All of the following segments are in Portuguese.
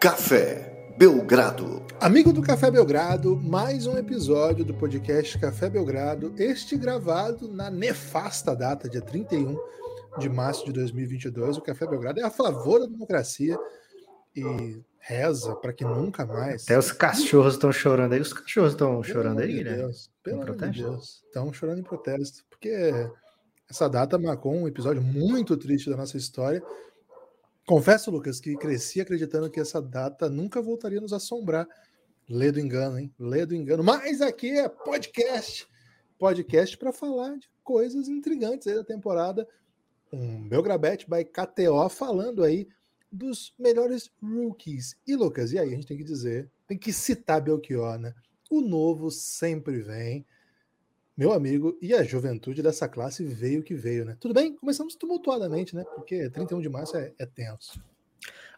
Café Belgrado. Amigo do Café Belgrado, mais um episódio do podcast Café Belgrado, este gravado na nefasta data, dia 31 de março de 2022. O Café Belgrado é a favor da democracia e reza para que nunca mais. Até os cachorros estão chorando aí. Os cachorros estão chorando aí, Guilherme? Deus, pelo amor de Deus. Estão chorando em protesto, porque essa data marcou um episódio muito triste da nossa história. Confesso, Lucas, que cresci acreditando que essa data nunca voltaria a nos assombrar. Lê do engano, hein? Lê do engano. Mas aqui é podcast. Podcast para falar de coisas intrigantes aí da temporada. Um Belgrabet by KTO falando aí dos melhores rookies. E, Lucas, e aí a gente tem que dizer, tem que citar Belchior, né? O novo sempre vem meu amigo, e a juventude dessa classe veio que veio, né? Tudo bem? Começamos tumultuadamente, né? Porque 31 de março é, é tenso.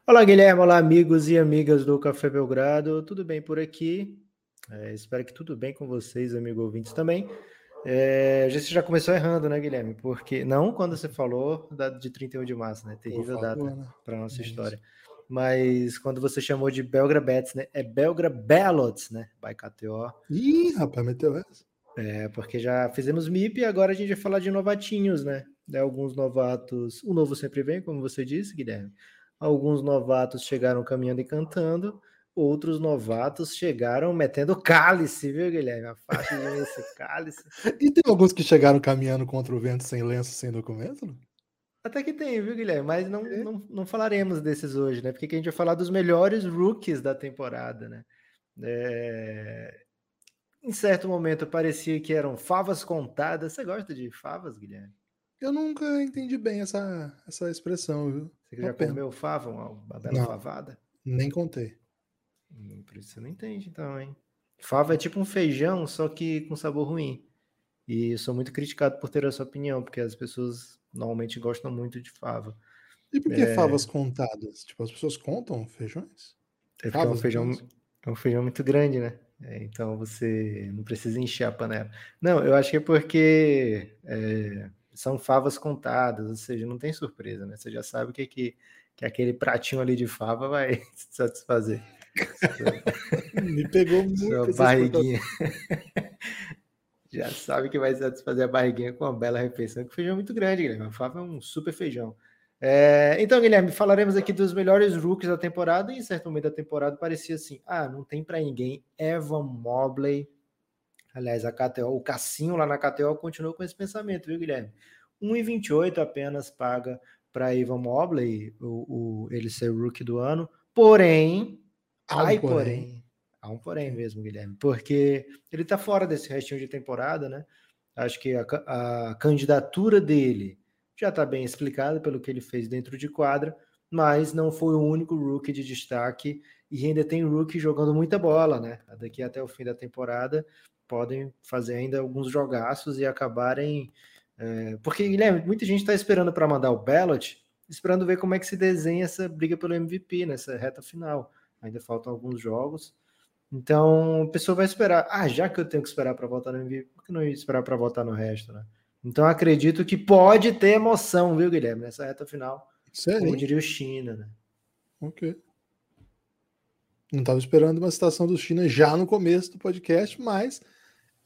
Olá, Guilherme. Olá, amigos e amigas do Café Belgrado. Tudo bem por aqui? É, espero que tudo bem com vocês, amigo ouvintes também. É, você já começou errando, né, Guilherme? Porque não quando você falou da, de 31 de março, né? Terrível data né? para nossa é história. Mas quando você chamou de Belgra Bets, né? É Belgra Ballots, né? By KTO. Ih, rapaz, meteu essa. É, porque já fizemos MIP e agora a gente vai falar de novatinhos, né? De alguns novatos. O novo sempre vem, como você disse, Guilherme. Alguns novatos chegaram caminhando e cantando, outros novatos chegaram metendo cálice, viu, Guilherme? A faixa de esse cálice. E tem alguns que chegaram caminhando contra o vento sem lenço, sem documento? Não? Até que tem, viu, Guilherme? Mas não, é. não, não falaremos desses hoje, né? Porque a gente vai falar dos melhores rookies da temporada, né? É, em certo momento parecia que eram favas contadas. Você gosta de favas, Guilherme? Eu nunca entendi bem essa, essa expressão, viu? Você já pena. comeu fava, uma, uma bela não, favada? Nem contei. Hum, por isso você não entende, então, hein? Fava é tipo um feijão, só que com sabor ruim. E eu sou muito criticado por ter essa opinião, porque as pessoas normalmente gostam muito de fava. E por que é... favas contadas? Tipo, as pessoas contam feijões? É, é um feijão, é um feijão muito grande, né? É, então você não precisa encher a panela. Não, eu acho que é porque é, são favas contadas, ou seja, não tem surpresa, né? Você já sabe o que, que, que aquele pratinho ali de fava vai satisfazer. Me pegou muito. Sua barriguinha. já sabe que vai satisfazer a barriguinha com uma bela refeição, que feijão é muito grande, Guilherme. A fava é um super feijão. É, então, Guilherme, falaremos aqui dos melhores rookies da temporada. E em certo momento da temporada parecia assim: ah, não tem para ninguém. Evan Mobley. Aliás, a KTO, o Cassinho lá na KTO continuou com esse pensamento, viu, Guilherme? 1,28 apenas paga para Evan Mobley, o, o, ele ser o rookie do ano. Porém, há um ai, porém. porém. Há um porém mesmo, Guilherme, porque ele tá fora desse restinho de temporada, né? Acho que a, a candidatura dele já está bem explicado pelo que ele fez dentro de quadra, mas não foi o único rookie de destaque e ainda tem rookie jogando muita bola, né? Daqui até o fim da temporada podem fazer ainda alguns jogaços e acabarem. É... porque, Guilherme, muita gente está esperando para mandar o ballot, esperando ver como é que se desenha essa briga pelo MVP nessa reta final. Ainda faltam alguns jogos. Então, a pessoa vai esperar. Ah, já que eu tenho que esperar para votar no MVP, por que não esperar para votar no resto, né? Então acredito que pode ter emoção, viu, Guilherme, nessa reta final. Sério? Como diria o China, né? Ok. Não estava esperando uma citação do China já no começo do podcast, mas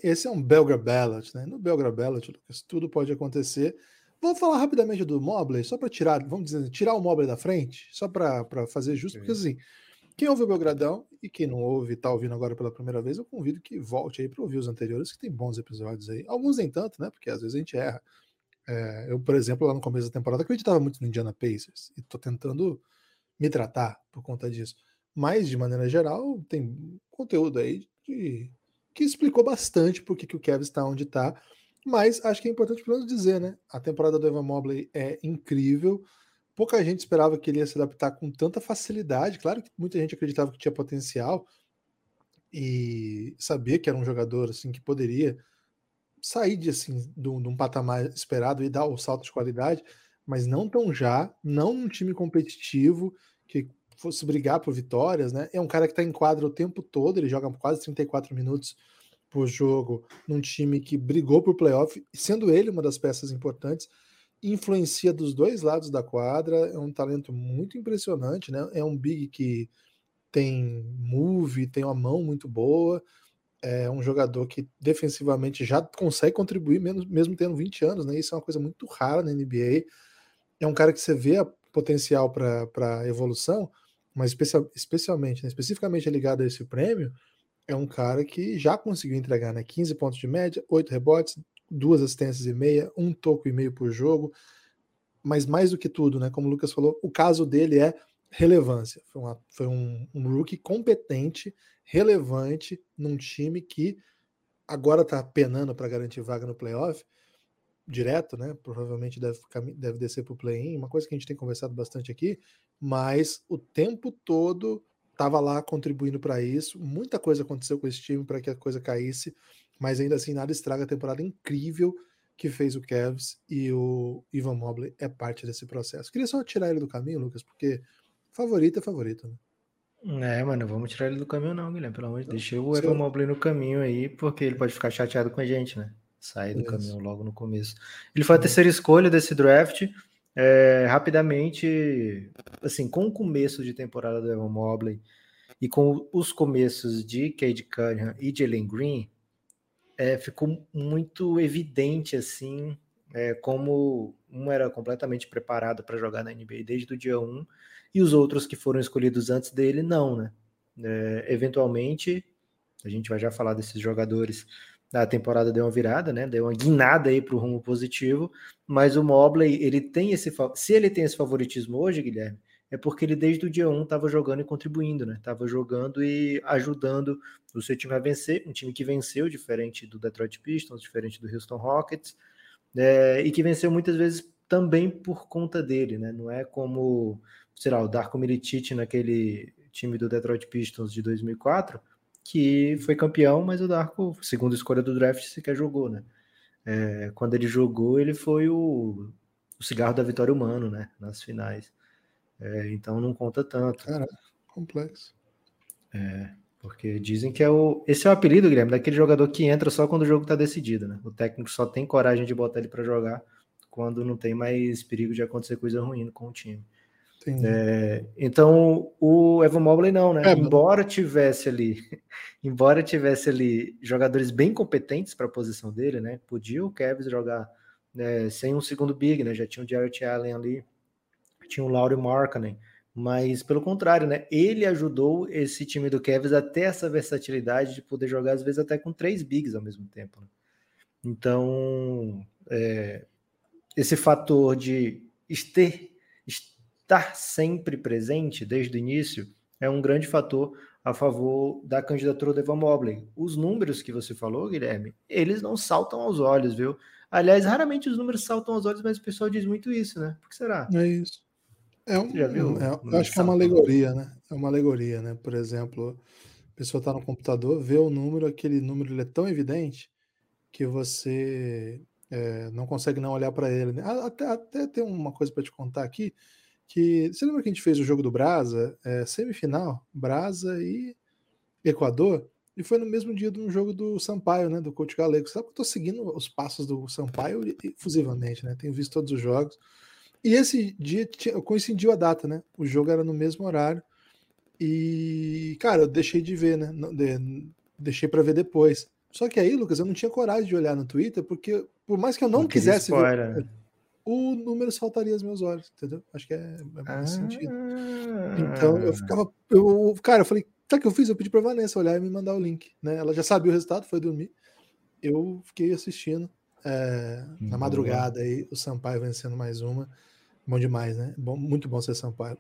esse é um Belgra Ballot, né? No Belgra Ballot, Lucas, tudo pode acontecer. Vamos falar rapidamente do Mobley, só para tirar, vamos dizer, tirar o Mobley da frente, só para fazer justo, porque assim, quem ouve o Belgradão e quem não ouve e está ouvindo agora pela primeira vez, eu convido que volte aí para ouvir os anteriores, que tem bons episódios aí. Alguns nem tanto, né? Porque às vezes a gente erra. É, eu, por exemplo, lá no começo da temporada, acreditava muito no Indiana Pacers e estou tentando me tratar por conta disso. Mas, de maneira geral, tem conteúdo aí de, que explicou bastante por que, que o Kevin está onde está. Mas acho que é importante pelo menos dizer, né? A temporada do Evan Mobley é incrível pouca gente esperava que ele ia se adaptar com tanta facilidade. Claro que muita gente acreditava que tinha potencial e sabia que era um jogador assim que poderia sair de assim de um, patamar esperado e dar o salto de qualidade, mas não tão já, não um time competitivo que fosse brigar por vitórias, né? É um cara que está em quadra o tempo todo, ele joga quase 34 minutos por jogo num time que brigou por playoff, sendo ele uma das peças importantes influencia dos dois lados da quadra, é um talento muito impressionante, né? É um big que tem move, tem uma mão muito boa. É um jogador que defensivamente já consegue contribuir, mesmo, mesmo tendo 20 anos, né? Isso é uma coisa muito rara na NBA. É um cara que você vê potencial para evolução, mas especial, especialmente, né, especificamente ligado a esse prêmio, é um cara que já conseguiu entregar né, 15 pontos de média, 8 rebotes, duas assistências e meia, um toco e meio por jogo. Mas mais do que tudo, né, como o Lucas falou, o caso dele é relevância. Foi, uma, foi um, um rookie competente, relevante, num time que agora está penando para garantir vaga no playoff direto, né? Provavelmente deve, deve descer para o play-in, uma coisa que a gente tem conversado bastante aqui, mas o tempo todo estava lá contribuindo para isso. Muita coisa aconteceu com esse time para que a coisa caísse, mas ainda assim nada estraga a temporada incrível que fez o Cavs e o Ivan Mobley é parte desse processo. Queria só tirar ele do caminho, Lucas, porque favorito é favorito, né? É, mano, vamos tirar ele do caminho não, Guilherme, pelo amor de Deus. Deixa o Evan Mobley no caminho aí, porque ele pode ficar chateado com a gente, né? Sair do Isso. caminho logo no começo. Ele foi a terceira escolha desse draft. É, rapidamente, assim, com o começo de temporada do Evan Mobley e com os começos de Cade Cunningham e Jalen Green, é, ficou muito evidente assim é, como um era completamente preparado para jogar na NBA desde o dia 1 e os outros que foram escolhidos antes dele não, né? É, eventualmente, a gente vai já falar desses jogadores a temporada deu uma virada, né? Deu uma guinada aí para o rumo positivo, mas o Mobley, ele tem esse se ele tem esse favoritismo hoje, Guilherme, é porque ele desde o dia 1 estava jogando e contribuindo, né? Tava jogando e ajudando o seu time a vencer, um time que venceu, diferente do Detroit Pistons, diferente do Houston Rockets, é, e que venceu muitas vezes também por conta dele, né? Não é como, sei lá, o Darko Milicic naquele time do Detroit Pistons de 2004, que foi campeão, mas o Darko, segundo escolha do draft, sequer jogou, né? É, quando ele jogou, ele foi o, o, cigarro da vitória humano, né? Nas finais. É, então não conta tanto. Cara, complexo. É, porque dizem que é o. Esse é o apelido, Guilherme, daquele jogador que entra só quando o jogo está decidido, né? O técnico só tem coragem de botar ele para jogar quando não tem mais perigo de acontecer coisa ruim com o time. É, então o Evan Mobley não, né? É, embora tivesse ali, embora tivesse ali jogadores bem competentes para a posição dele, né? Podia o Cavs jogar né, sem um segundo big, né? Já tinha o Jarrett Allen ali, tinha o Laurie Markkanen, mas pelo contrário, né? Ele ajudou esse time do Cavs a ter essa versatilidade de poder jogar às vezes até com três bigs ao mesmo tempo. Né? Então, é, esse fator de estar sempre presente desde o início é um grande fator a favor da candidatura do Evan Mobley. Os números que você falou, Guilherme, eles não saltam aos olhos, viu? Aliás, raramente os números saltam aos olhos, mas o pessoal diz muito isso, né? Por que será? É isso. É um, já viu? É, eu acho que é uma alegoria, né? É uma alegoria, né? Por exemplo, a pessoa está no computador, vê o número, aquele número ele é tão evidente que você é, não consegue não olhar para ele. Né? Até, até tem uma coisa para te contar aqui que você lembra que a gente fez o jogo do Brasa, é, semifinal, Brasa e Equador, e foi no mesmo dia de um jogo do Sampaio, né, do Coach Galego. Sabe que eu tô seguindo os passos do Sampaio efusivamente, né? Tenho visto todos os jogos. E esse dia coincidiu a data, né? O jogo era no mesmo horário. E, cara, eu deixei de ver, né? Deixei para ver depois. Só que aí, Lucas, eu não tinha coragem de olhar no Twitter, porque por mais que eu não, não quisesse ver, o número saltaria aos meus olhos, entendeu? Acho que é, é mais ah, sentido. Então eu ficava. Eu, cara, eu falei, sabe o que eu fiz? Eu pedi pra Vanessa olhar e me mandar o link. Né? Ela já sabia o resultado, foi dormir. Eu fiquei assistindo é, na madrugada aí, o Sampaio vencendo mais uma. Bom demais, né? Bom, muito bom ser Sampaio.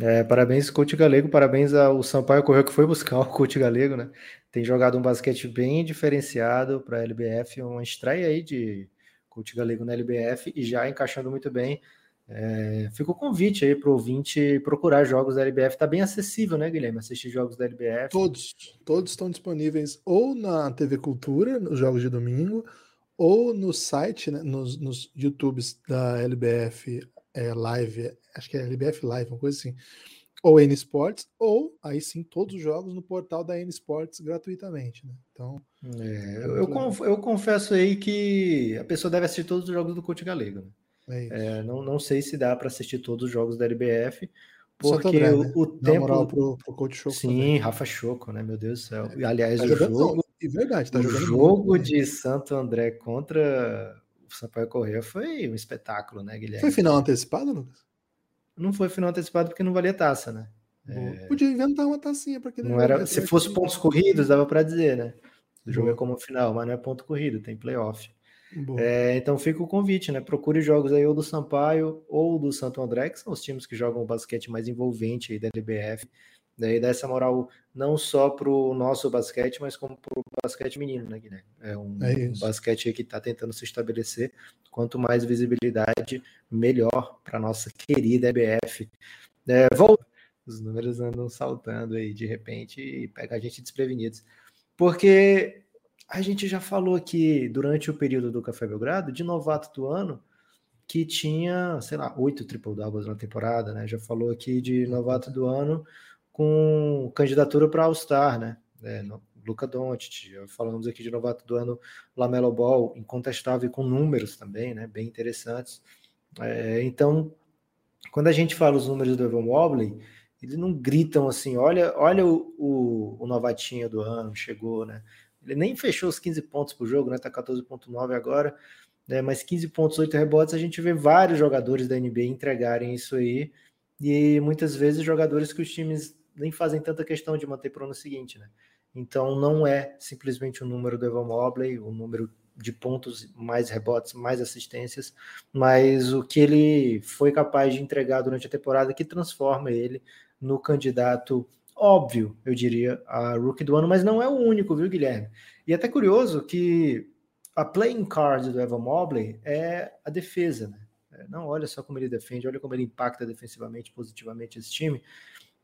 É, parabéns, coach galego. Parabéns ao Sampaio Correio que foi buscar o coach galego, né? Tem jogado um basquete bem diferenciado para a LBF, uma estreia aí de coach galego na LBF e já encaixando muito bem. É, fica o convite aí para o ouvinte procurar jogos da LBF. Está bem acessível, né, Guilherme? Assistir jogos da LBF. Todos, todos estão disponíveis ou na TV Cultura, nos jogos de domingo, ou no site, né, nos, nos YouTubes da LBF é, Live, acho que é LBF Live, uma coisa assim ou N Sports, ou aí sim todos os jogos no portal da N Sports gratuitamente, né? Então. É, eu, eu, eu, confesso aí que a pessoa deve assistir todos os jogos do Coach Galego. Né? É é, não, não sei se dá para assistir todos os jogos da LBF, Porque André, o, né? o tempo. Moral pro, pro coach Choco Sim, também. Rafa Choco, né? Meu Deus do céu. Aliás, tá o jogando, jogo. Não, verdade, tá o jogando jogo muito, de Santo André contra o Sampaio Correia foi um espetáculo, né, Guilherme? Foi final antecipado, Lucas? Não foi final antecipado porque não valia taça, né? É... Podia inventar uma tacinha para aquele não era Se fosse pontos corridos, dava para dizer, né? O jogo é como final, mas não é ponto corrido, tem playoff. É, então fica o convite, né? Procure jogos aí ou do Sampaio ou do Santo André, que são os times que jogam o basquete mais envolvente aí da LBF. Daí dá essa moral não só para o nosso basquete, mas como para o basquete menino, né, Guilherme? É um, é basquete que está tentando se estabelecer. Quanto mais visibilidade, melhor para nossa querida EBF. É, volta. Os números andam saltando aí de repente e pega a gente desprevenidos. Porque a gente já falou aqui durante o período do Café Belgrado de novato do ano que tinha, sei lá, oito triple doubles na temporada, né? Já falou aqui de novato do ano com candidatura para All-Star, né? É, Luca Doncic, falamos aqui de novato do ano Lamelo Ball, incontestável com números também, né? Bem interessantes. É, então, quando a gente fala os números do Evan Mobley, eles não gritam assim, olha, olha o, o, o novatinho do ano, chegou, né? Ele nem fechou os 15 pontos por jogo, né? Tá 14.9 agora, né? Mas 15 pontos, 8 rebotes, a gente vê vários jogadores da NBA entregarem isso aí. E muitas vezes jogadores que os times nem fazem tanta questão de manter para o ano seguinte, né? Então não é simplesmente o número do Evan Mobley, o número de pontos, mais rebotes, mais assistências, mas o que ele foi capaz de entregar durante a temporada que transforma ele no candidato óbvio, eu diria, a rookie do ano, mas não é o único, viu, Guilherme? E é até curioso que a playing card do Evan Mobley é a defesa, né? É, não, olha só como ele defende, olha como ele impacta defensivamente, positivamente esse time.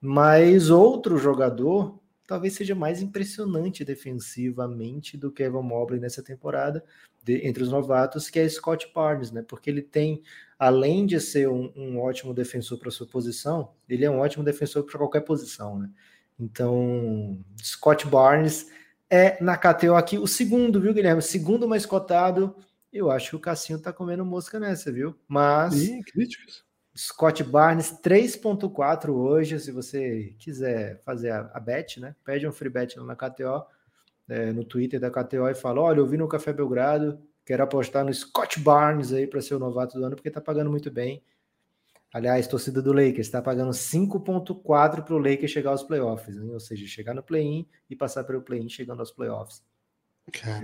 Mas outro jogador talvez seja mais impressionante defensivamente do que Evan Mobley nessa temporada, de, entre os novatos, que é Scott Barnes, né? Porque ele tem, além de ser um, um ótimo defensor para sua posição, ele é um ótimo defensor para qualquer posição, né? Então, Scott Barnes é na KTO aqui o segundo, viu, Guilherme? O segundo mais cotado. Eu acho que o Cassinho tá comendo mosca nessa, viu? Mas. Críticos. Scott Barnes 3.4 hoje, se você quiser fazer a, a, bet, né? Pede um free bet lá na KTO, é, no Twitter da KTO e fala: olha, eu vi no Café Belgrado, quero apostar no Scott Barnes aí para ser o novato do ano, porque tá pagando muito bem. Aliás, torcida do Lakers está pagando 5.4 para o Lakers chegar aos playoffs, hein? ou seja, chegar no play-in e passar pelo play-in chegando aos playoffs.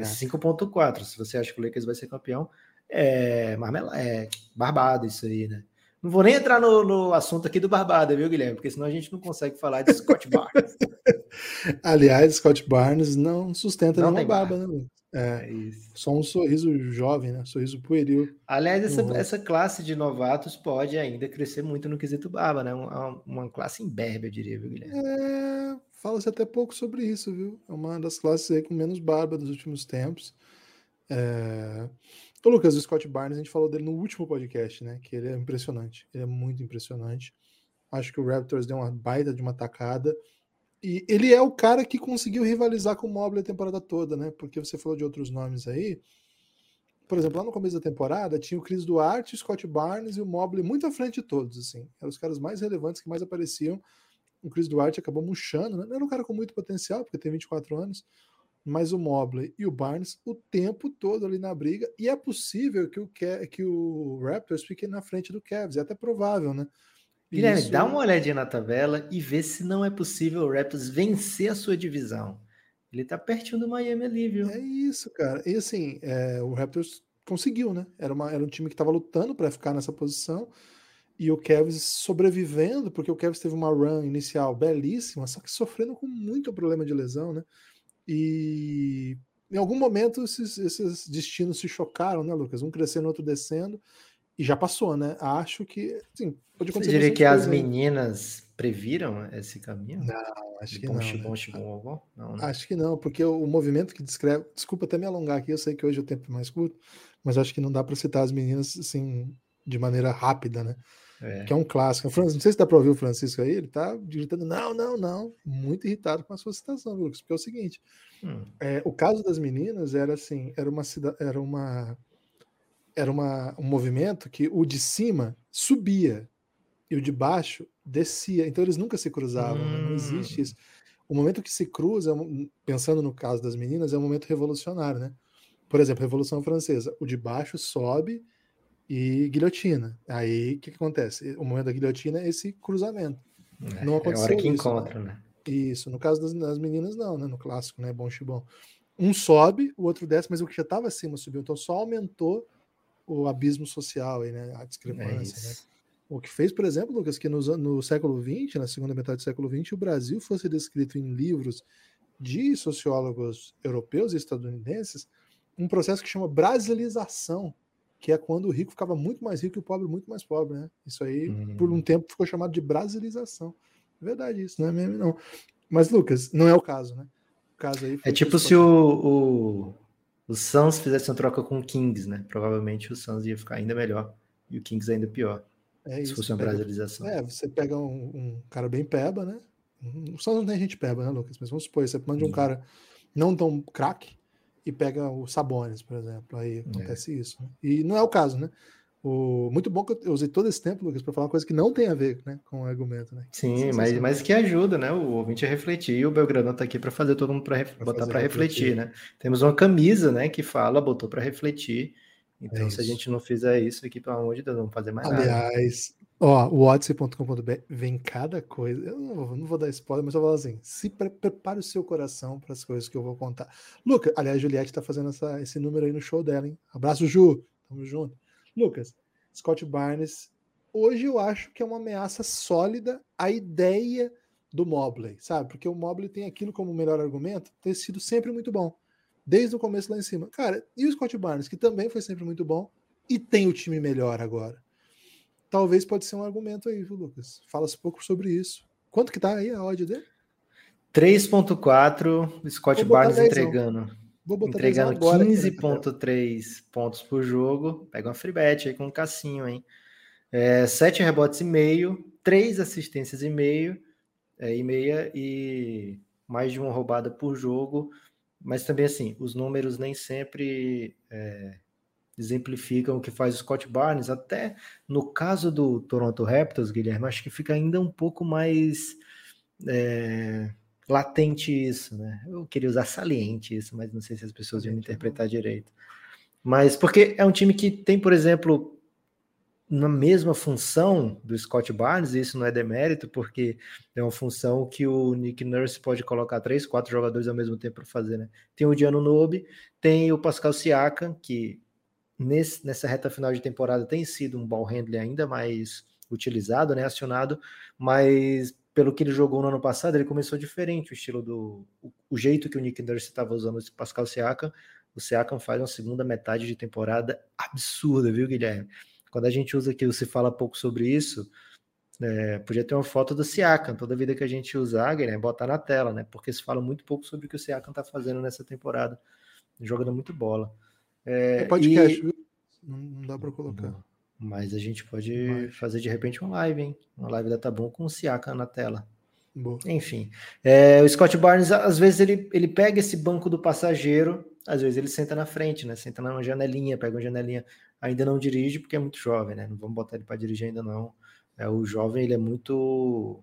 5.4. Se você acha que o Lakers vai ser campeão, é, marmela, é barbado isso aí, né? Não vou nem entrar no, no, assunto aqui do Barbada, viu, Guilherme? Porque senão a gente não consegue falar de Scott Barnes. Aliás, Scott Barnes não sustenta não nenhuma barba, barba, né? É, é só um sorriso jovem, né? Sorriso pueril. Aliás, essa, essa classe de novatos pode ainda crescer muito no quesito barba, né? Uma, uma classe imberbe, eu diria, viu, Guilherme? É, fala-se até pouco sobre isso, viu? É uma das classes aí com menos barba dos últimos tempos. É... Ô, Lucas, o Scott Barnes, a gente falou dele no último podcast, né? Que ele é impressionante. Ele é muito impressionante. Acho que o Raptors deu uma baita de uma tacada. E ele é o cara que conseguiu rivalizar com o Mobley a temporada toda, né? Porque você falou de outros nomes aí. Por exemplo, lá no começo da temporada tinha o Chris Duarte, o Scott Barnes e o Mobley muito à frente de todos, assim. Eram os caras mais relevantes que mais apareciam. O Chris Duarte acabou murchando, né? Era um cara com muito potencial, porque tem 24 anos mas o Mobley e o Barnes o tempo todo ali na briga, e é possível que o, que o Raptors fique na frente do Cavs, é até provável, né? Guilherme, Isso... dá uma olhadinha na tabela e vê se não é possível o Raptors vencer a sua divisão. Ele tá pertinho do Miami ali, viu? É isso, cara. E assim, é, o Raptors conseguiu, né? Era, uma, era um time que estava lutando para ficar nessa posição e o Cavs sobrevivendo, porque o Cavs teve uma run inicial belíssima, só que sofrendo com muito problema de lesão, né? E em algum momento esses, esses destinos se chocaram, né, Lucas? Um crescendo, outro descendo, e já passou, né? Acho que, sim, pode acontecer. Você diria que as meninas previram esse caminho? Não, acho que bom, não. Né? não né? Acho que não, porque o, o, movimento que descreve. Desculpa até me alongar aqui, eu sei que hoje o tempo é mais curto, mas acho que não dá para citar as meninas assim de maneira rápida, né? É. Que é um clássico. Não sei se dá para ouvir o Francisco aí, ele tá gritando, não, não, não. Muito irritado com a sua citação, Lucas, porque é o seguinte: hum. é, o caso das meninas era assim, era uma era uma era uma, um movimento que o de cima subia e o de baixo descia. Então eles nunca se cruzavam, hum. né? não existe isso. O momento que se cruza, pensando no caso das meninas, é um momento revolucionário, né? Por exemplo, Revolução Francesa, o de baixo sobe e guilhotina. Aí o que, que, acontece? O momento da guilhotina é esse cruzamento. É, não aconteceu é a hora que isso, né? encontra, né? né? Isso. No caso das, das, meninas, não, né? No clássico, né? Bom chibom. Um sobe, o outro desce, mas o que já estava acima subiu. Então só aumentou o abismo social aí, né? A discrepância, é né? O que fez, por exemplo, Lucas, que no, no século XX, na segunda metade do século XX, o Brasil fosse descrito em livros de sociólogos europeus e estadunidenses um processo que chama brasilização, que é quando o rico ficava muito mais rico e o pobre muito mais pobre, né? Isso aí, uhum. por um hum. tempo, ficou chamado de brasilização. É verdade isso, não é mesmo, não. Mas, Lucas, não é o caso, né? O caso aí é tipo se o, o, o Suns fizesse uma troca com o Kings, né? Provavelmente o Suns ia ficar ainda melhor e o Kings ainda pior. É se isso, fosse uma pega, brasilização. É, você pega um, um, cara bem peba, né? O Suns não tem gente peba, né, Lucas? Mas vamos supor, você manda um uhum. cara não tão craque e pega o Sabones, por exemplo. Aí é. acontece é. isso. Né? E não é o caso, né? O, muito bom que eu usei todo esse tempo, Lucas, para falar uma coisa que não tem a ver né, com o argumento, né? Sim, mas, mas que ajuda, né? O ouvinte a refletir. E o Belgradão está aqui para fazer todo mundo para botar para refletir. refletir, né? Temos uma camisa, né, que fala, botou para refletir. Então, é se a gente não fizer isso aqui, pelo amor de Deus, não vamos fazer mais Aliás, nada. Aliás, ó, o odyssey.com.br vem cada coisa. Eu não, não, vou dar spoiler, mas eu vou falar assim: se pre prepare o seu coração para as coisas que eu vou contar. Lucas, aliás, a Juliette está fazendo essa, esse número aí no show dela, hein? Abraço, Ju. Tamo junto. Lucas, Scott Barnes, hoje eu acho que é uma ameaça sólida à ideia do Mobley, sabe? Porque o Mobley tem aquilo como melhor argumento, ter sido sempre muito bom, desde o começo lá em cima. Cara, e o Scott Barnes, que também foi sempre muito bom e tem o time melhor agora. Talvez pode ser um argumento aí, viu, Lucas? Fala-se pouco sobre isso. Quanto que tá aí a odd dele? 3.4, Scott Barnes entregando. Vou botar Entregando 15,3 pontos por jogo. Pega uma free bet aí com um cassinho, hein? É, 7 rebotes e meio, 3 assistências e meio, é, e meia e mais de uma roubada por jogo. Mas também, assim, os números nem sempre é, exemplificam o que faz o Scott Barnes. Até no caso do Toronto Raptors, Guilherme, acho que fica ainda um pouco mais. É, latente isso, né? Eu queria usar saliente isso, mas não sei se as pessoas iam interpretar direito. Mas porque é um time que tem, por exemplo, na mesma função do Scott Barnes, e isso não é demérito, porque é uma função que o Nick Nurse pode colocar três, quatro jogadores ao mesmo tempo para fazer, né? Tem o Diano Nobe, tem o Pascal Siakam, que nesse, nessa reta final de temporada tem sido um ball handler ainda mais utilizado, né, acionado, mas pelo que ele jogou no ano passado, ele começou diferente o estilo do. O, o jeito que o Nick Nurse estava usando o Pascal Siakam. O Siakam faz uma segunda metade de temporada absurda, viu, Guilherme? Quando a gente usa aqui, você fala pouco sobre isso, é, podia ter uma foto do Siakam. Toda vida que a gente usar, Guilherme, botar na tela, né? Porque se fala muito pouco sobre o que o Siakam está fazendo nessa temporada. Jogando muito bola. É, é podcast, e... viu? Não dá para colocar. Mas a gente pode Mas... fazer de repente uma live, hein? Uma live da Tabum com o Siaka na tela. Boa. Enfim, é, o Scott Barnes, às vezes, ele, ele pega esse banco do passageiro, às vezes ele senta na frente, né? Senta numa janelinha, pega uma janelinha. Ainda não dirige porque é muito jovem, né? Não vamos botar ele para dirigir ainda não. É, o jovem, ele é muito.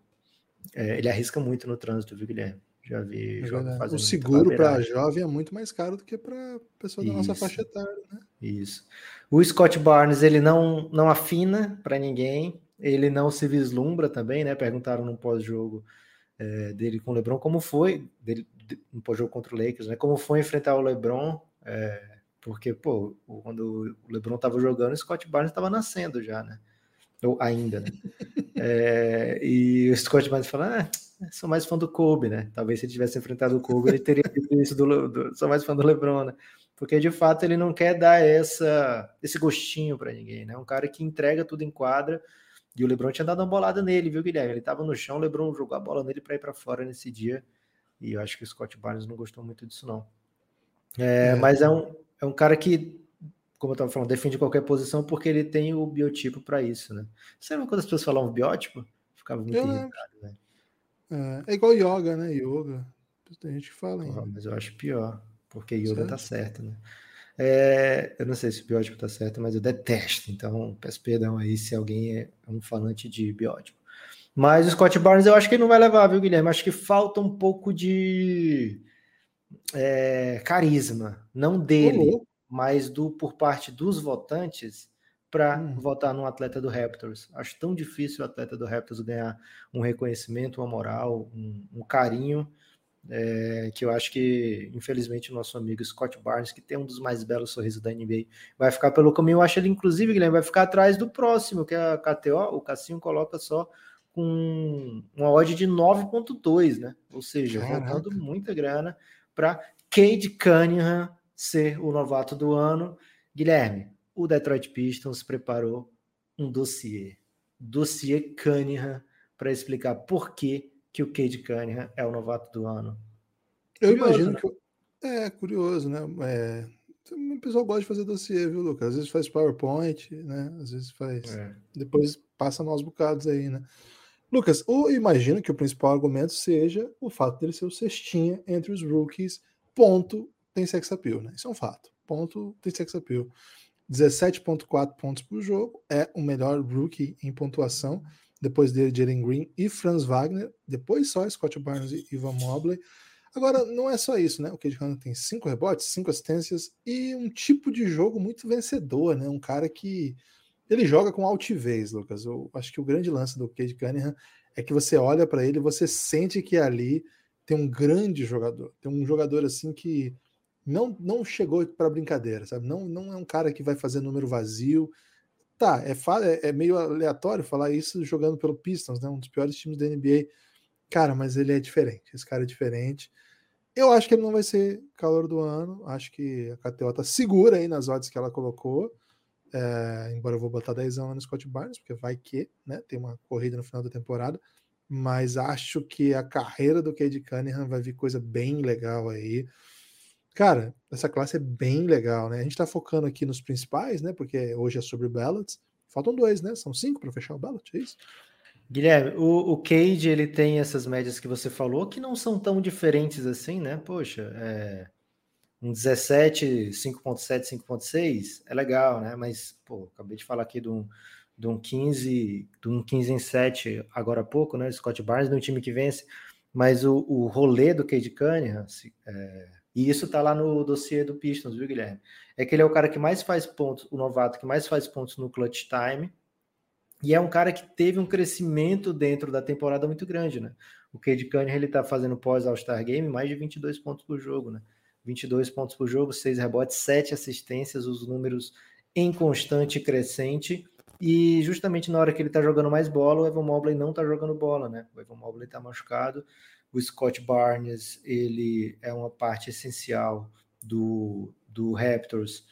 É, ele arrisca muito no trânsito, viu, Guilherme? Já vi. É o seguro para jovem é muito mais caro do que para pessoa da Isso. nossa faixa etária, né? Isso. O Scott Barnes, ele não, não afina para ninguém, ele não se vislumbra também, né? Perguntaram no pós-jogo é, dele com o LeBron como foi, dele, no pós-jogo contra o Lakers, né? Como foi enfrentar o LeBron, é, porque, pô, quando o LeBron estava jogando, o Scott Barnes estava nascendo já, né? Ou ainda, né? é, e o Scott Barnes fala, ah, sou mais fã do Kobe, né? Talvez se ele tivesse enfrentado o Kobe, ele teria dito isso do, do, sou mais fã do LeBron, né? Porque de fato ele não quer dar essa, esse gostinho para ninguém, né? Um cara que entrega tudo em quadra. E o LeBron tinha dado uma bolada nele, viu, Guilherme? Ele estava no chão, o LeBron jogou a bola nele para ir para fora nesse dia. E eu acho que o Scott Barnes não gostou muito disso, não. É, é. Mas é um, é um cara que como eu estava falando, defende qualquer posição porque ele tem o biotipo para isso, né? Você lembra quando as pessoas falavam biótipo? Ficava muito irritado, né? É, é, igual yoga, né? Yoga. Tem gente que fala. mas eu acho pior, porque yoga tá certo, né? É, eu não sei se o biótipo está certo, mas eu detesto. Então, peço perdão aí se alguém é um falante de biótipo. Mas o Scott Barnes eu acho que ele não vai levar, viu, Guilherme? Acho que falta um pouco de é, carisma, não dele, uhum. Mas do por parte dos votantes para uhum. votar num atleta do Raptors. Acho tão difícil o atleta do Raptors ganhar um reconhecimento, uma moral, um, um carinho é, que eu acho que, infelizmente, o nosso amigo Scott Barnes, que tem um dos mais belos sorrisos da NBA, vai ficar pelo caminho. Eu acho ele, inclusive, Guilherme, vai ficar atrás do próximo, que é a KTO. O Cassinho coloca só com uma odd de 9,2, né? Ou seja, voltando muita grana para Cade Cunningham ser o novato do ano. Guilherme, o Detroit Pistons preparou um dossiê, dossiê Cunningham, para explicar por que que o Cade Cunningham é o novato do ano. Eu curioso, imagino né? que. É, curioso, né? É... O pessoal gosta de fazer dossiê, viu, Lucas? Às vezes faz PowerPoint, né? Às vezes faz. É. Depois passa nós bocados aí, né? Lucas, eu imagino que o principal argumento seja o fato dele ser o cestinha entre os rookies. Ponto tem sex appeal, né? Isso é um fato. Ponto tem sex appeal. 17,4 pontos por jogo, é o melhor rookie em pontuação depois dele Jalen Green e Franz Wagner, depois só Scott Barnes e Ivan Mobley. Agora, não é só isso, né? O Cade Cunningham tem cinco rebotes, cinco assistências e um tipo de jogo muito vencedor, né? Um cara que ele joga com altivez, Lucas. Eu acho que o grande lance do Cade Cunningham é que você olha para ele e você sente que ali tem um grande jogador, tem um jogador assim que não não chegou para brincadeira, sabe? Não não é um cara que vai fazer número vazio, Tá, é, é, é, meio aleatório falar isso jogando pelo Pistons, né? Um dos piores times da NBA. Cara, mas ele é diferente. Esse cara é diferente. Eu acho que ele não vai ser calor do ano. Acho que a KTO tá segura aí nas odds que ela colocou. É, embora eu vou botar 10 anos no Scott Barnes, porque vai que, né? Tem uma corrida no final da temporada. Mas acho que a carreira do Cade Cunningham vai vir coisa bem legal aí. Cara, essa classe é bem legal, né? A gente tá focando aqui nos principais, né? Porque hoje é sobre ballots. Faltam dois, né? São cinco para fechar o ballot, é isso? Guilherme, o, o Cade ele tem essas médias que você falou que não são tão diferentes assim, né? Poxa, é, um 17, 5.7, 5.6 é legal, né? Mas, pô, acabei de falar aqui de um, de um 15, de um 15 em 7 agora há pouco, né? Scott Barnes, no time que vence. Mas o, o rolê do Cade Cunningham, é, e isso tá lá no dossiê do Pistons, viu, Guilherme? É que ele é o cara que mais faz pontos, o novato que mais faz pontos no clutch time. E é um cara que teve um crescimento dentro da temporada muito grande, né? O Cade Cunningham, ele tá fazendo pós All-Star Game mais de 22 pontos por jogo, né? 22 pontos por jogo, 6 rebotes, 7 assistências, os números em constante crescente. E justamente na hora que ele tá jogando mais bola, o Evan Mobley não tá jogando bola, né? O Evan Mobley tá machucado. O Scott Barnes, ele é uma parte essencial do, do Raptors,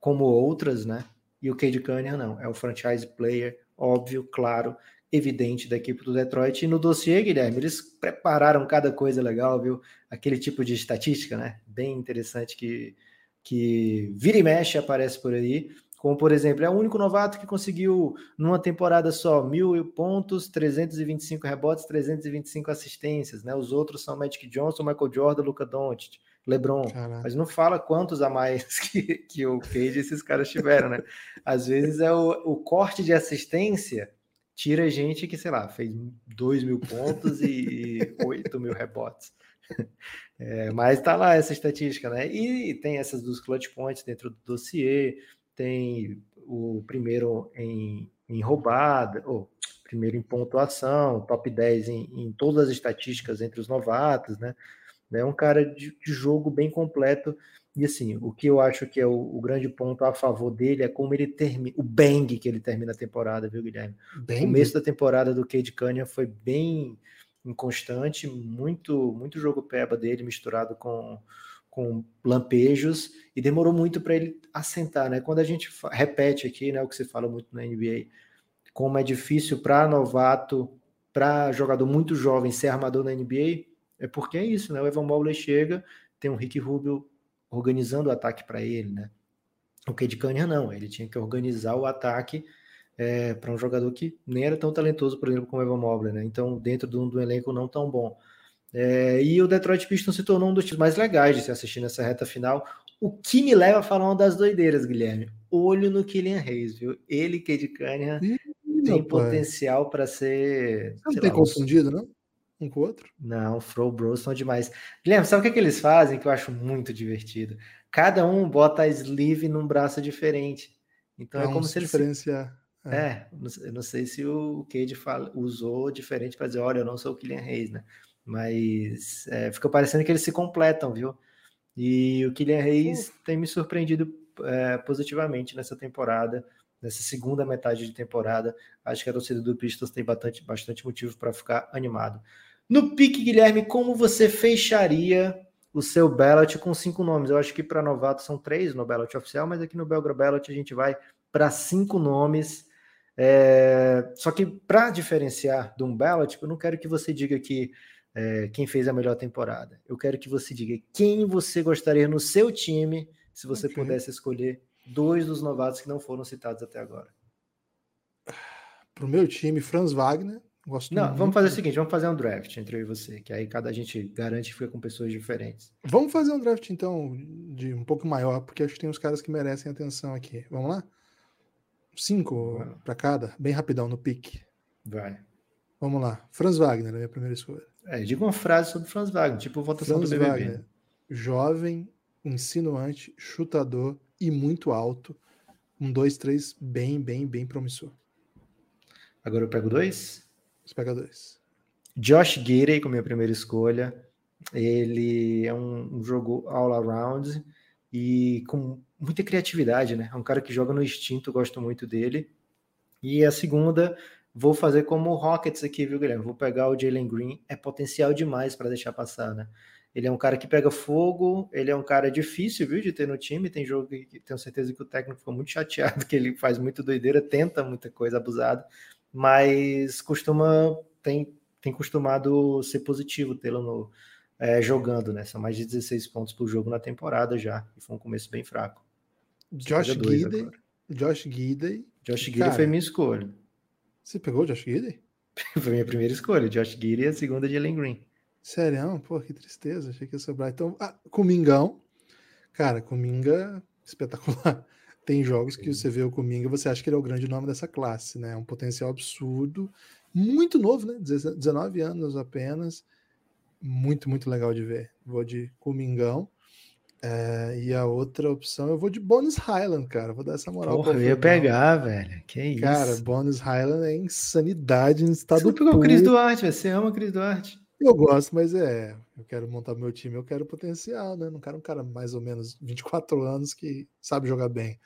como outras, né? E o Cade Cunningham não, é o franchise player, óbvio, claro, evidente da equipe do Detroit. E no dossiê, Guilherme, eles prepararam cada coisa legal, viu? Aquele tipo de estatística, né? Bem interessante que, que vira e mexe aparece por aí. Como, por exemplo, é o único novato que conseguiu, numa temporada só, mil pontos, 325 rebotes, 325 assistências. Né? Os outros são Magic Johnson, Michael Jordan, Luca Doncic, LeBron. Caraca. Mas não fala quantos a mais que, que o Cade esses caras tiveram, né? Às vezes é o, o corte de assistência tira gente que, sei lá, fez 2 mil pontos e 8 mil rebotes. É, mas tá lá essa estatística, né? E tem essas dos clutch points dentro do dossiê, tem o primeiro em, em roubada, ou primeiro em pontuação, top 10 em, em, todas as estatísticas entre os novatos, né? É um cara de, de, jogo bem completo. E assim, o que eu acho que é o, o grande ponto a favor dele é como ele termina, o bang que ele termina a temporada, viu, Guilherme? Bang? O começo da temporada do Cade Cunningham foi bem inconstante, muito, muito jogo peba dele misturado com com lampejos e demorou muito para ele assentar, né? Quando a gente repete aqui, né, o que se fala muito na NBA, como é difícil para novato, para jogador muito jovem ser armador na NBA, é porque é isso, né? O Evan Mobley chega, tem um Rick Rubio organizando o ataque para ele, né? O Cade Cunningham não, ele tinha que organizar o ataque é, para um jogador que nem era tão talentoso, por exemplo, como o Evan Mobley, né? Então, dentro de um, de um elenco não tão bom. É, e o Detroit Pistons se tornou um dos times mais legais de se assistir nessa reta final. O que me leva a falar uma das doideiras, Guilherme. Olho no Killian Reis, viu? Ele, Cade Cunningham, tem potencial para ser. Não tem lá, confundido, não? Um com o outro? Não, Fro Bros são demais. Guilherme, sabe o que, é que eles fazem que eu acho muito divertido? Cada um bota a sleeve num braço diferente. Então é, é como se eles. Diferenciar. É, é eu não sei se o Cade fala, usou diferente para dizer, olha, eu não sou o Killian Reis, né? Mas é, fica parecendo que eles se completam, viu? E o Kylian Reis tem me surpreendido é, positivamente nessa temporada, nessa segunda metade de temporada. Acho que a torcida do Pistons tem bastante, bastante motivo para ficar animado. No pique, Guilherme, como você fecharia o seu ballot com cinco nomes? Eu acho que para novato são três no ballot oficial, mas aqui no Belgra Ballot a gente vai para cinco nomes. É... Só que para diferenciar de um ballot, eu não quero que você diga que é, quem fez a melhor temporada. Eu quero que você diga quem você gostaria no seu time se você okay. pudesse escolher dois dos novatos que não foram citados até agora. Para o meu time, Franz Wagner. Gosto não, vamos fazer o seguinte: vamos fazer um draft entre eu e você, que aí cada gente garante que fica com pessoas diferentes. Vamos fazer um draft, então, de um pouco maior, porque acho que tem uns caras que merecem atenção aqui. Vamos lá? Cinco para cada, bem rapidão no pique. Vai. Vamos lá. Franz Wagner, a minha primeira escolha. É, diga uma frase sobre Franz Wagner, tipo votação Franz do BBB. Wagner, jovem, insinuante, chutador e muito alto. Um 2-3 bem, bem, bem promissor. Agora eu pego dois? Você pega dois. Josh Gidey com minha primeira escolha. Ele é um, um jogo all around e com muita criatividade, né? É um cara que joga no instinto, gosto muito dele. E a segunda, Vou fazer como o Rockets aqui, viu, Guilherme? Vou pegar o Jalen Green. É potencial demais para deixar passar, né? Ele é um cara que pega fogo, ele é um cara difícil, viu, de ter no time. Tem jogo que tenho certeza que o técnico ficou muito chateado, que ele faz muito doideira, tenta muita coisa abusada, mas costuma, tem, tem costumado ser positivo tê-lo no, é, jogando, né? São mais de 16 pontos por jogo na temporada já, e foi um começo bem fraco. Josh Gidey. Josh Gidey. Josh Gidey foi minha escolha. Você pegou o Josh Gidey? Foi minha primeira escolha, Josh Gidey e a segunda de Ellen Green. Sério? Pô, que tristeza, achei que ia sobrar. Então, ah, Comingão. Cara, Cominga, espetacular. Tem jogos que você vê o Cominga, você acha que ele é o grande nome dessa classe, né? Um potencial absurdo. Muito novo, né? 19 anos apenas. Muito, muito legal de ver. Vou de Comingão. É, e a outra opção, eu vou de Bonus Highland, cara. Vou dar essa moral. Porra, eu ia pegar, velho. Que isso. Cara, Bonus Highland é insanidade no estado Você não pegou o Cris Duarte, você ama o Cris Duarte. Eu gosto, mas é. Eu quero montar meu time, eu quero potencial, né? Não quero um cara mais ou menos 24 anos que sabe jogar bem.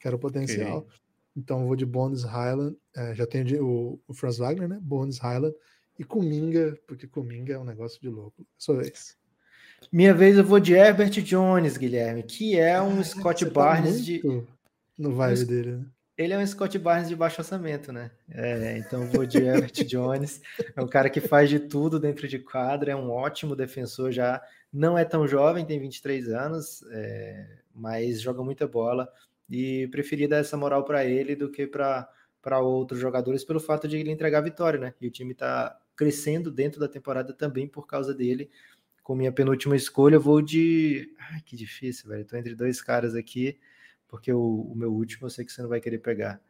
Quero potencial. Okay. Então eu vou de Bonus Highland. É, já tenho o, o Franz Wagner, né? Bonus Highland. E Cominga, porque Cominga é um negócio de louco. Sua vez. Minha vez eu vou de Herbert Jones, Guilherme, que é um ah, Scott Barnes tá de. No vibe dele, né? Ele é um Scott Barnes de baixo orçamento, né? É, então vou de Herbert Jones. É um cara que faz de tudo dentro de quadra, é um ótimo defensor já. Não é tão jovem, tem 23 anos, é, mas joga muita bola. E preferi dar essa moral para ele do que para outros jogadores, pelo fato de ele entregar vitória, né? E o time está crescendo dentro da temporada também por causa dele com minha penúltima escolha, vou de. Ai, que difícil, velho. Estou entre dois caras aqui, porque o, o, meu último eu sei que você não vai querer pegar.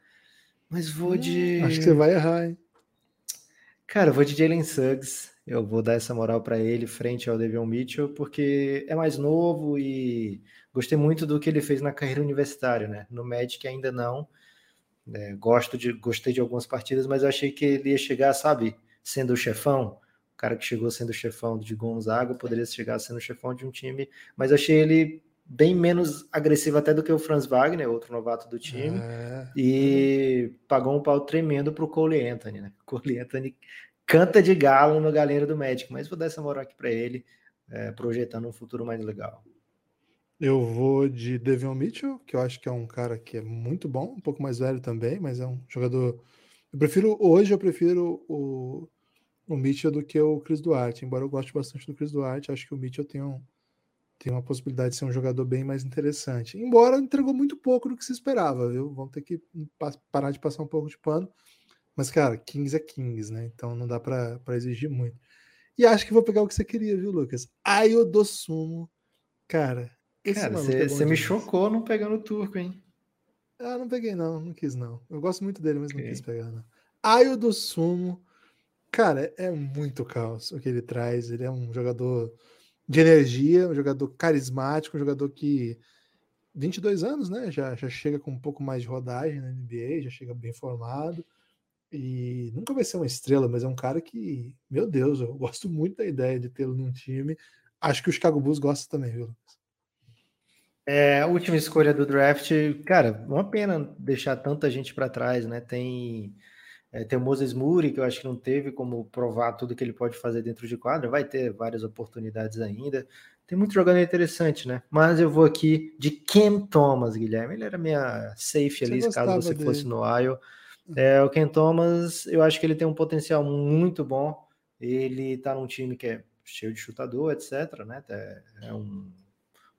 Mas vou de. Hum, acho que você vai errar, hein? Cara, eu vou de Jalen Suggs. Eu vou dar essa moral para ele frente ao Devion Mitchell, porque é mais novo e gostei muito do que ele fez na carreira universitária, né? No Magic ainda não. É, gosto de, gostei de algumas partidas, mas eu achei que ele ia chegar, sabe, sendo o chefão cara que chegou sendo chefão de Gonzaga poderia chegar sendo chefão de um time, mas achei ele bem menos agressivo até do que o Franz Wagner, outro novato do time, é. e pagou um pau tremendo para o Cole Anthony, né? Cole Anthony canta de galo no galera do Magic, mas vou dar essa moral aqui para ele, é, projetando um futuro mais legal. Eu vou de Devon Mitchell, que eu acho que é um cara que é muito bom, um pouco mais velho também, mas é um jogador. Eu prefiro hoje eu prefiro o o Mitchell do que o Chris Duarte. Embora eu goste bastante do Chris Duarte, acho que o Mitchell tem, um, tem uma possibilidade de ser um jogador bem mais interessante. Embora entregou muito pouco do que se esperava, viu? Vamos ter que parar de passar um pouco de pano. Mas, cara, Kings é Kings, né? Então não dá para exigir muito. E acho que vou pegar o que você queria, viu, Lucas? Eu dou sumo. Cara, Esse Cara, você é me chocou não pegando o turco, hein? Ah, não peguei não, não quis não. Eu gosto muito dele, mas okay. não quis pegar não. Aio do Sumo, cara, é muito caos o que ele traz. Ele é um jogador de energia, um jogador carismático, um jogador que 22 anos, né? Já, já chega com um pouco mais de rodagem na NBA, já chega bem formado. E nunca vai ser uma estrela, mas é um cara que, meu Deus, eu gosto muito da ideia de tê-lo num time. Acho que o Chicago Bulls gosta também, viu, É, a última escolha do draft, cara, uma pena deixar tanta gente para trás, né? Tem, é, tem o Moses Moody, que eu acho que não teve como provar tudo que ele pode fazer dentro de quadra, vai ter várias oportunidades ainda. Tem muito jogador interessante, né? Mas eu vou aqui de Cam Thomas, Guilherme. Ele era minha safe ali, caso você dele. fosse no Iowa. É, o Ken Thomas, eu acho que ele tem um potencial muito bom. Ele tá num time que é cheio de chutador, etc. Né? É, é um,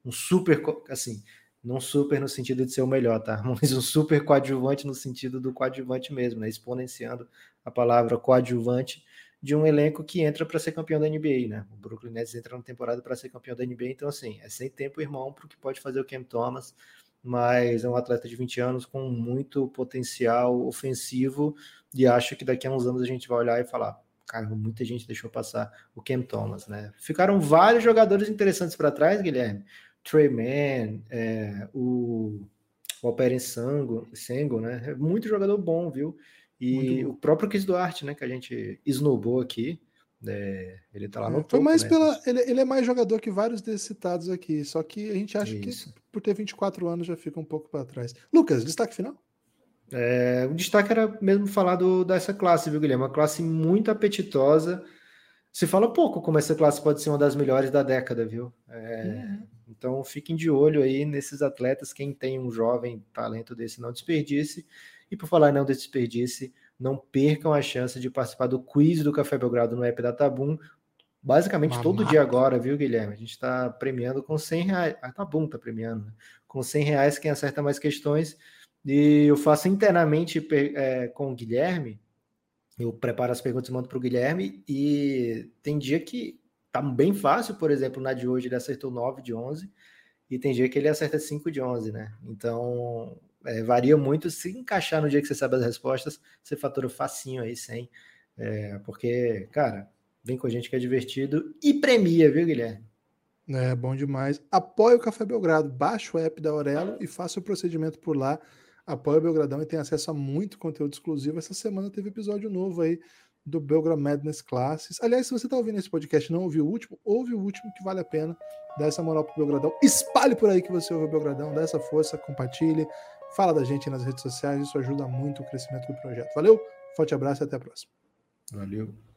um super, assim, não super no sentido de ser o melhor, tá? Mas um super coadjuvante no sentido do coadjuvante mesmo, né? Exponenciando a palavra coadjuvante de um elenco que entra para ser campeão da NBA, né? O Brooklyn Nets entra na temporada para ser campeão da NBA, então assim, é sem tempo irmão para o que pode fazer o Cam Thomas mas é um atleta de 20 anos com muito potencial ofensivo e acho que daqui a uns anos a gente vai olhar e falar, cara, muita gente deixou passar o Cam Thomas, né? Ficaram vários jogadores interessantes para trás, Guilherme. Trey Mann, é, o, o Alperen Sango, Sengo, né? É muito jogador bom, viu? E o próprio Chris Duarte, né? Que a gente esnobou aqui. É, ele tá lá no é, Foi mais né? pela. Ele, ele, é mais jogador que vários desses citados aqui. Só que a gente acha Isso. que por ter 24 anos já fica um pouco para trás. Lucas, destaque final? É, o destaque era mesmo falar do, dessa classe, viu, Guilherme? Uma classe muito apetitosa. Se fala pouco como essa classe pode ser uma das melhores da década, viu? É, uhum. Então fiquem de olho aí nesses atletas. Quem tem um jovem talento desse, não desperdice. E por falar não desperdice, não percam a chance de participar do quiz do Café Belgrado no app da Tabum. Basicamente Mamata. todo dia agora, viu, Guilherme? A gente está premiando com 100 reais. A Tabum está premiando, né? Com 100 reais quem acerta mais questões. E eu faço internamente é, com o Guilherme. Eu preparo as perguntas e mando para o Guilherme. E tem dia que tá bem fácil, por exemplo, na de hoje ele acertou 9 de 11. E tem dia que ele acerta 5 de 11, né? Então, é, varia muito. Se encaixar no dia que você sabe as respostas, você fatura facinho aí, sem. É, porque, cara, vem com a gente que é divertido e premia, viu, Guilherme? É bom demais. Apoie o Café Belgrado, baixe o app da Aurelo e faça o procedimento por lá. Apoie o Belgradão e tem acesso a muito conteúdo exclusivo. Essa semana teve episódio novo aí do Belgra Madness Classes. Aliás, se você está ouvindo esse podcast e não ouviu o último, ouve o último que vale a pena. Dá essa moral pro Belgradão. Espalhe por aí que você ouve o Belgradão, dá essa força, compartilhe. Fala da gente nas redes sociais, isso ajuda muito o crescimento do projeto. Valeu, forte abraço e até a próxima. Valeu.